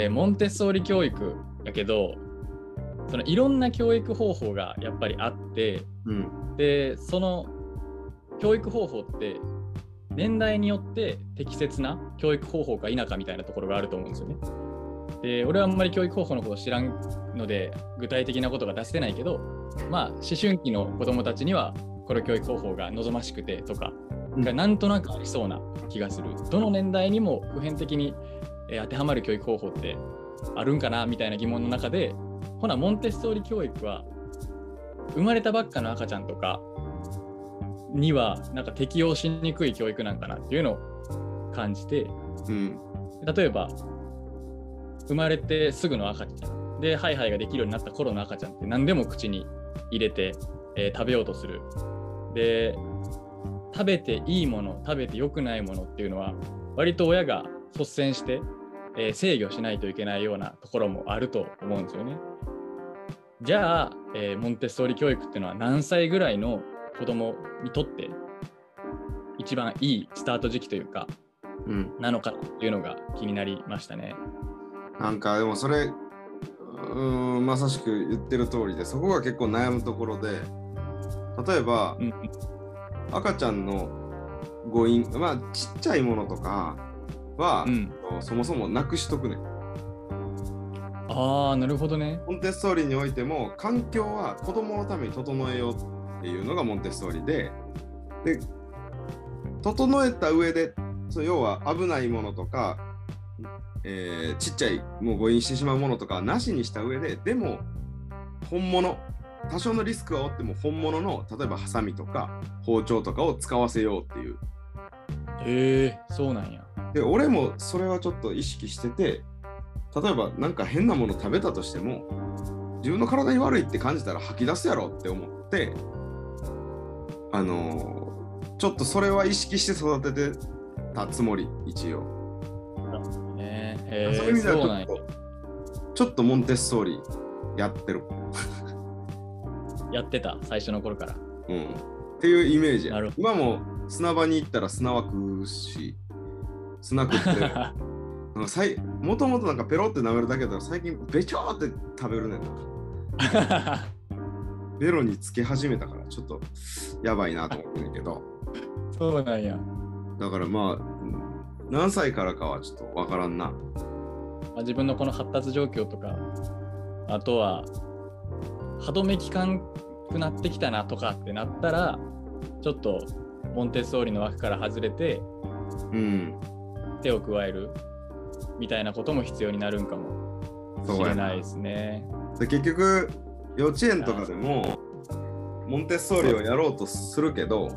えーモンテッソーリ教育だけどそのいろんな教育方法がやっぱりあってうん。でその教育方法って年代によって適切な教育方法か否かみたいなところがあると思うんですよね。で俺はあんまり教育方法のことを知らんので具体的なことが出せないけどまあ思春期の子どもたちにはこの教育方法が望ましくてとかうんがなんとなくありそうな気がする。どの年代にも普遍的にえー当てはまる教育方法ってあるんかなみたいな疑問の中でほなモンテッソーリ教育は生まれたばっかの赤ちゃんとかにはなんか適用しにくい教育なんかなっていうのを感じてうん。例えば生まれてすぐの赤ちゃんでハイハイができるようになった頃の赤ちゃんって何でも口に入れて、えー食べようとするで食べていいもの食べて良くないものっていうのは割と親が率先して、えー制御しないといけないようなところもあると思うんですよね。じゃあ、えーモンテッソーリ教育っていうのは何歳ぐらいの子供にとって一番いいスタート時期というかうん。なのかっていうのが気になりましたね。なんかでもそれ、うーん、まさしく言ってる通りで、そこが結構悩むところで、例えば、うん赤ちゃんの誤飲、まあちっちゃいものとかは、うん、そもそもなくしとくねん。ああ、なるほどね。モンテッソーリにおいても環境は子供のために整えようっていうのがモンテッソーリでで整えた上でそう要は危ないものとか、えーちっちゃいもう誤飲してしまうものとかはなしにした上ででも本物多少のリスクは負っても本物の例えばハサミとか包丁とかを使わせようっていうへえ、そうなんや。で俺もそれはちょっと意識してて例えばなんか変なもの食べたとしても自分の体に悪いって感じたら吐き出すやろって思ってあのーちょっとそれは意識して育ててたつもり一応、え、そういう意味ではちょっ。とちょっとモンテッソーリやってる、やってた、最初の頃から。うん、っていうイメージ今も砂場に行ったら砂は食うし砂食って なんかさいもともとなんかペロって舐めるだけだから最近べちょーって食べるねんな。ベロにつけ始めたからちょっとやばいなと思ってんけど。そうなんや。だからまあうん何歳からかはちょっとわからんな。まあ、自分のこの発達状況とか、あとは、歯止め効かんくなってきたなとかってなったら、ちょっとモンテッソーリの枠から外れてうん。手を加えるみたいなことも必要になるんかもしれないですね。で結局幼稚園とかでもモンテッソーリをやろうとするけど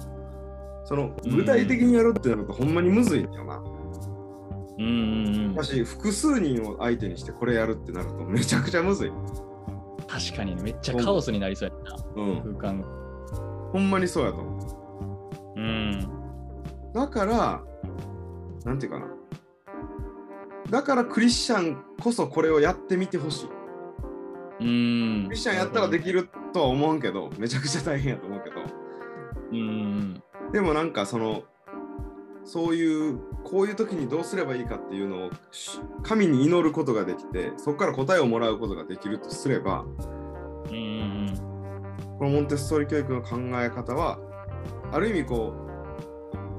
その具体的にやるってなるとほんまにむずいんだよな。うんうんうんだ。し複数人を相手にしてこれやるってなるとめちゃくちゃむずい。確かにね、めっちゃカオスになりそうやな、うん。空間が。ほんまにそうやと思う。うん。だから、なんていうかな。だからクリスチャンこそこれをやってみてほしい。うん。クリスチャンやったらできるとは思うけど、めちゃくちゃ大変やと思うけど。うん。でもなんかその、そういう、こういう時にどうすればいいかっていうのをし神に祈ることができて、そこから答えをもらうことができるとすれば、うんうんこのモンテッソーリ教育の考え方は、ある意味こ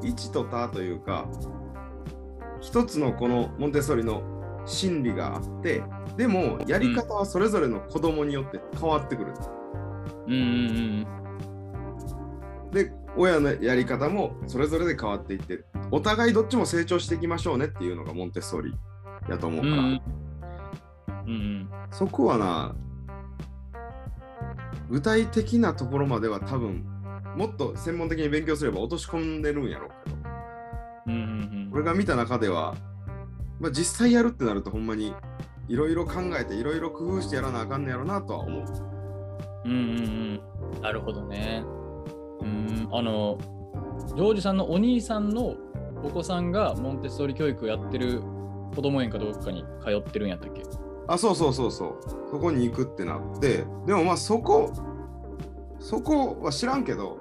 う、1と他というか、一つのこのモンテッソーリの心理があって、でもやり方はそれぞれの子供によって変わってくる。うん。で、親のやり方もそれぞれで変わっていって、お互いどっちも成長していきましょうねっていうのがモンテッソーリやと思ううん。から、うんうん。そこはな、具体的なところまでは多分、もっと専門的に勉強すれば落とし込んでるんやろうけど、俺が見た中では、まあ、実際やるってなるとほんまにいろいろ考えていろいろ工夫してやらなあかんねやろなとは思う。うん。うんうんうん。なるほどね。うん。あの、ジョージさんのお兄さんのお子さんがモンテッソーリ教育やってる子供園かどっかに通ってるんやったっけ？あ、そうそうそうそう。そこに行くってなって、でもまあそこ、そこは知らんけど、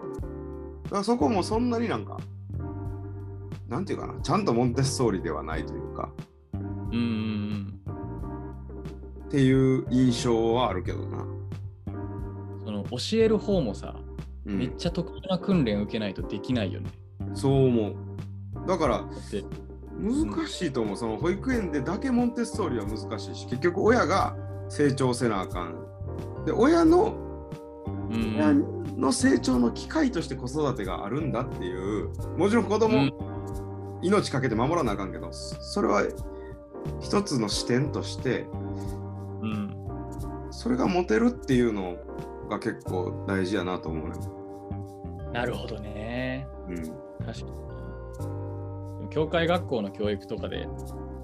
だからそこもそんなになんか、なんていうかな、ちゃんとモンテッソーリではないというか、うんうんっていう印象はあるけどな。その教える方もさ、うんめっちゃ特殊な訓練受けないとできないよね。そう思う。だから難しいと思う。その保育園でだけモンテッソーリは難しいし、結局親が成長せなあかん。で、親のうん親の成長の機会として子育てがあるんだっていう、もちろん子供、うん命かけて守らなあかんけど、そそれは一つの視点として、うん、それが持てるっていうのが結構大事やなと思うね。なるほどね。うん。確かに。教会学校の教育とかで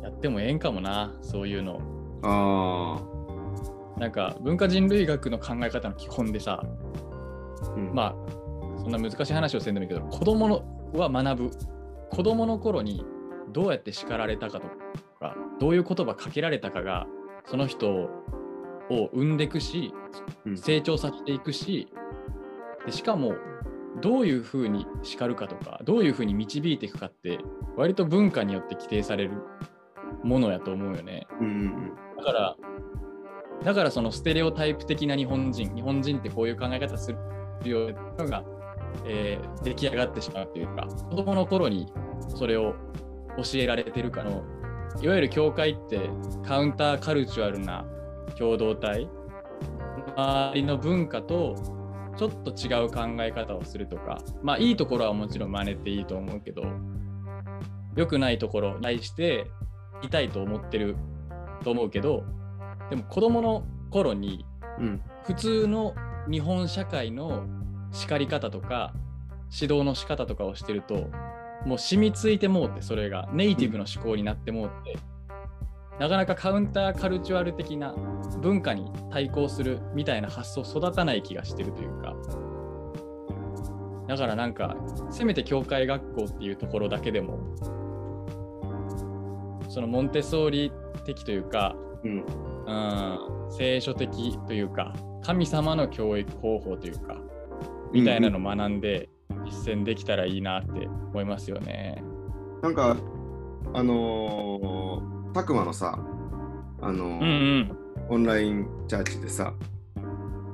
やってもええんかもな、そういうの。ああ。なんか文化人類学の考え方の基本でさ、うん、まあ、そんな難しい話をせんでもいいけど、子供のは学ぶ。子供の頃にどうやって叱られたかとか、どういう言葉かけられたかが、その人を生んでいくし、うん成長させていくし、でしかも、どういうふうに叱るかとか、どういうふうに導いていくかって、割と文化によって規定されるものやと思うよね。うんうんだから、だからそのステレオタイプ的な日本人、日本人ってこういう考え方するようなのが、えー出来上がってしまうというか、子供の頃にそれを教えられてるかの、いわゆる教会ってカウンターカルチュアルな共同体、周りの文化とちょっと違う考え方をするとか、まあいいところはもちろん真似ていいと思うけど、良くないところに対して痛いと思ってると思うけどでも子供の頃にうん。普通の日本社会の叱り方とか指導の仕方とかをしてるともう染みついてもうてそれが。ネイティブの思考になってもうて、なかなかカウンターカルチュアル的な文化に対抗するみたいな発想育たない気がしてるというか。だからなんかせめて教会学校っていうところだけでもそのモンテッソーリ的というか、うん。うん、聖書的というか神様の教育方法というかみたいなのを学んで実践できたらいいなって思いますよね。なんかあのー、たくまのさあのーうんうん。オンラインチャーチでさ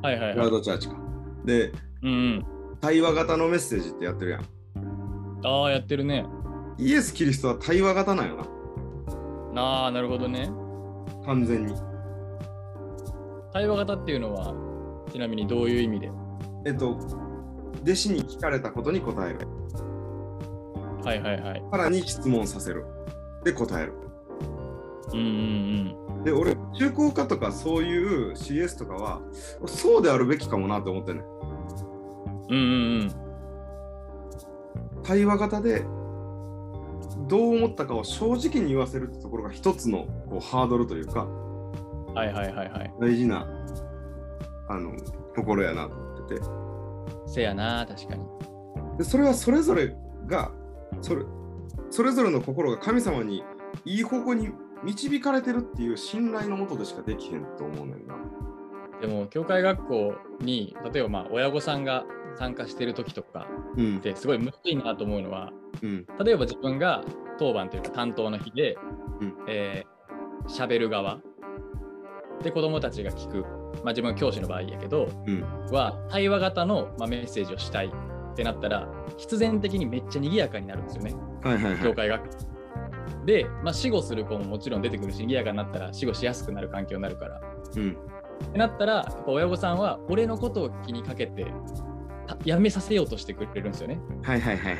はいはいクラウはい。ドチャーチかでうんうん。対話型のメッセージってやってるやんああ、やってるね。イエス・キリストは対話型なんよなああ、なるほどね。完全に対話型っていうのは、ちなみにどういう意味で？えっと弟子に聞かれたことに答えるはいはいはい。さらに質問させるで答えるうんうんで俺中高科とかそういう CS とかはそうであるべきかもなって思ってんねんうん。うんうんうん。対話型でどう思ったかを正直に言わせるってところが一つのこうハードルというかはいはいはいはい。大事なあのところやなと思っててせやな、確かに。でそれはそれぞれがそれそれぞれの心が神様にいい方向に導かれてるっていう信頼のもとでしかできへんと思うねんな。でも、教会学校に、例えばまあ親御さんが参加してる時とかうんっ。てすごいむずいなと思うのは、うん。例えば自分が当番というか担当の日で、うんえー、喋る側で子供たちが聞く、まあ、自分は教師の場合やけどうん。は対話型の、まあ、メッセージをしたいってなったら必然的にめっちゃ賑やかになるんですよねはいはいはい。教会学校で、まあ、死後する子ももちろん出てくるし賑やかになったら死後しやすくなる環境になるからうん。ってなったらやっぱ親御さんは俺のことを気にかけてたやめさせようとしてくれるんですよねはいはいはいはい。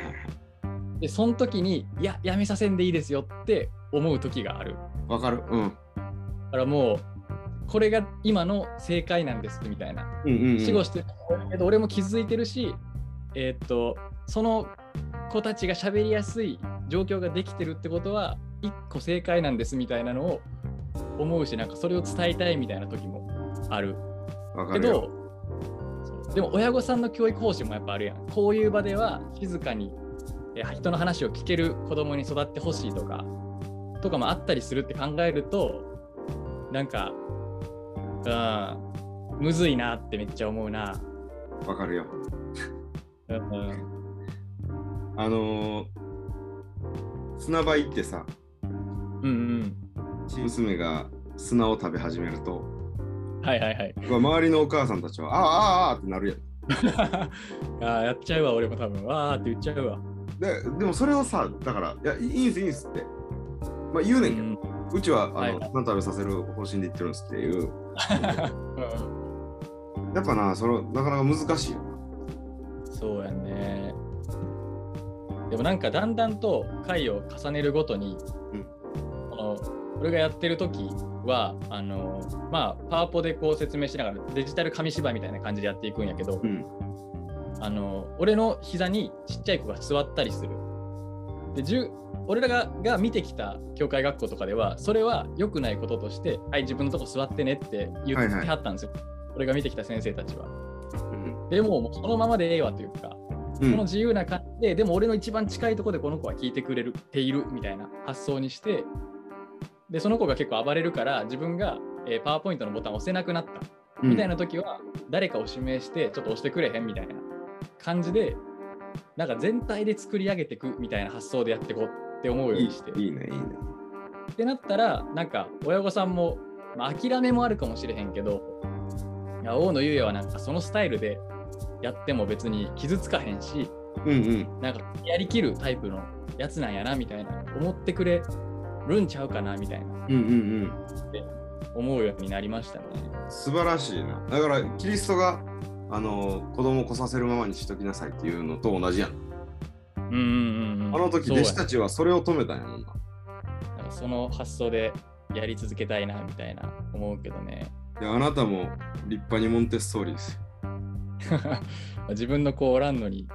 でその時にいややめさせんでいいですよって思う時があるわかる。うん。だからもうこれが今の正解なんですみたいなうんうん、うん。死後してるけど俺も気づいてるしえーっとその子たちが喋りやすい状況ができてるってことは一個正解なんですみたいなのを思うしなんかそれを伝えたいみたいな時もあるけ。どでも親御さんの教育方針もやっぱあるやんこういう場では静かにえー人の話を聞ける子供に育ってほしいとかとかもあったりするって考えるとなんかうんむずいなってめっちゃ思うな。わかるよ。うんうんあのー、砂場行ってさ、うんうん娘が砂を食べ始めると、はいはいはい。まあ周りのお母さんたちは、ああ、ああ、ああってなるやん。あーやっちゃうわ、俺も多分。わーって言っちゃうわ。ででもそれをさ、だから、いや、いいんす、いいんすって。まあ言うねんけど、うちは、あの、はい食べさせる方針で言ってるんですっていう。う んやっぱな、その、なかなか難しいよな。そうやね。でもなんかだんだんと回を重ねるごとに、うんこの俺がやってる時はあのまあパワポでこう説明しながらデジタル紙芝居みたいな感じでやっていくんやけど、うん。あの俺の膝にちっちゃい子が座ったりする。で俺らがが見てきた教会学校とかではそれは良くないこととしてはい自分のとこ座ってねって言ってはったんですよ、俺が見てきた先生たちは。うん。でももうそのままでええわというか、うんこの自由な感じで、でも俺の一番近いところでこの子は聞いてくれるているみたいな発想にして、で、その子が結構暴れるから、自分が、えーパワーポイントのボタンを押せなくなったみたいな。な時は、誰かを指名して、ちょっと押してくれへんみたいな感じで、なんか全体で作り上げていくみたいな発想でやっていこうって思うよういにして。いいいね、いいね。ってなったら、なんか親御さんも、まあ、諦めもあるかもしれへんけど、いや大野優也はなんかそのスタイルでやっても別に傷つかへんし、うんうん。なんかやりきるタイプのやつなんやなみたいな思ってくれるんちゃうかなみたいなうんうんうん。思うようになりましたね。素晴らしいな。だから、キリストが、あの、子供を来させるままにしときなさいっていうのと同じやん。うんうんうんうん。あの時、弟子たちはそれを止めたんやもんな。なんかその発想でやり続けたいなみたいな思うけどね。いや、あなたも立派にモンテッソーリですよ。自分の子おらんのに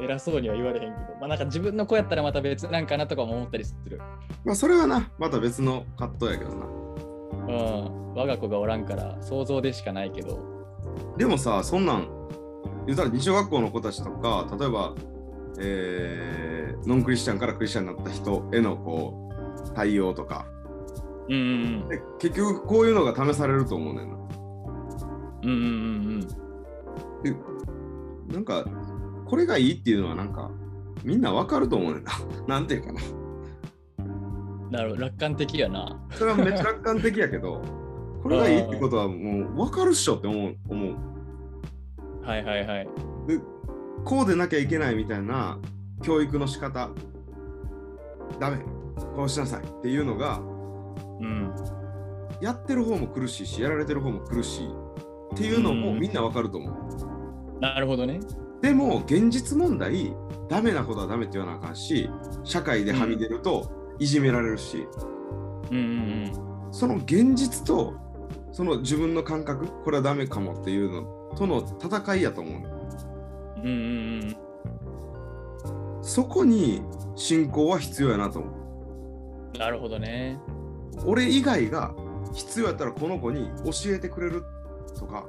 偉そうには言われへんけど、まあなんか自分の子やったらまた別なんかなとかも思ったりする。まあ、それはな、また別の葛藤やけどな。うん。我が子がおらんから想像でしかないけど。でもさ、そんなん、言うたら二小学校の子たちとか、例えば、えーノンクリスチャンからクリスチャンになった人へのこう対応とか、うんうんで結局こういうのが試されると思うねんな。うん。うんうんうんでなんか、これがいいっていうのはなんか、みんなわかると思うねんな。なんていうかな。うん。なるほど、楽観的やな。それはめっちゃ楽観的やけど、これがいいってことはもうわかるっしょって思う。思うはいはいはい。でこうでなきゃいけないみたいな教育の仕方ダメこうしなさいっていうのがうん。やってる方も苦しいしやられてる方も苦しいっていうのもうんみんなわかると思う、なるほどね。でも現実問題ダメなことはダメって言わなあかんし社会ではみ出るといじめられるし、うんうんその現実とその自分の感覚これはダメかもっていうのとの戦いやと思うのうん。うんうんうん。そこに信仰は必要やなと思うなるほどね。俺以外が必要やったらこの子に教えてくれるとか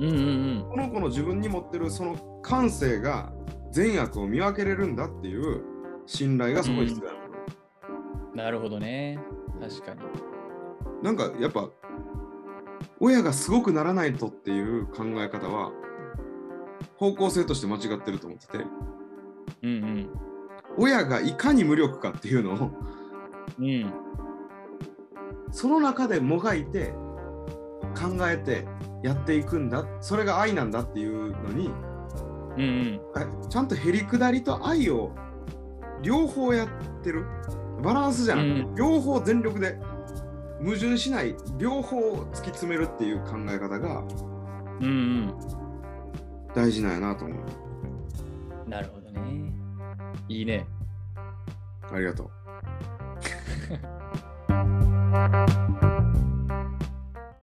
うんうんうん。この子の自分に持ってるその感性が善悪を見分けれるんだっていう信頼がそこに必要やな、なるほどね。確かに。なんかやっぱ親がすごくならないとっていう考え方は方向性として間違ってると思っててうん親がいかに無力かっていうのをうん。うん。その中でもがいて考えてやっていくんだそれが愛なんだっていうのにうんうん。あちゃんとへりくだりと愛を両方やってるバランスじゃなくて、うん両方全力で矛盾しない両方突き詰めるっていう考え方がうんうん。大事なんやなと思うなるほどね。いいね。ありがとう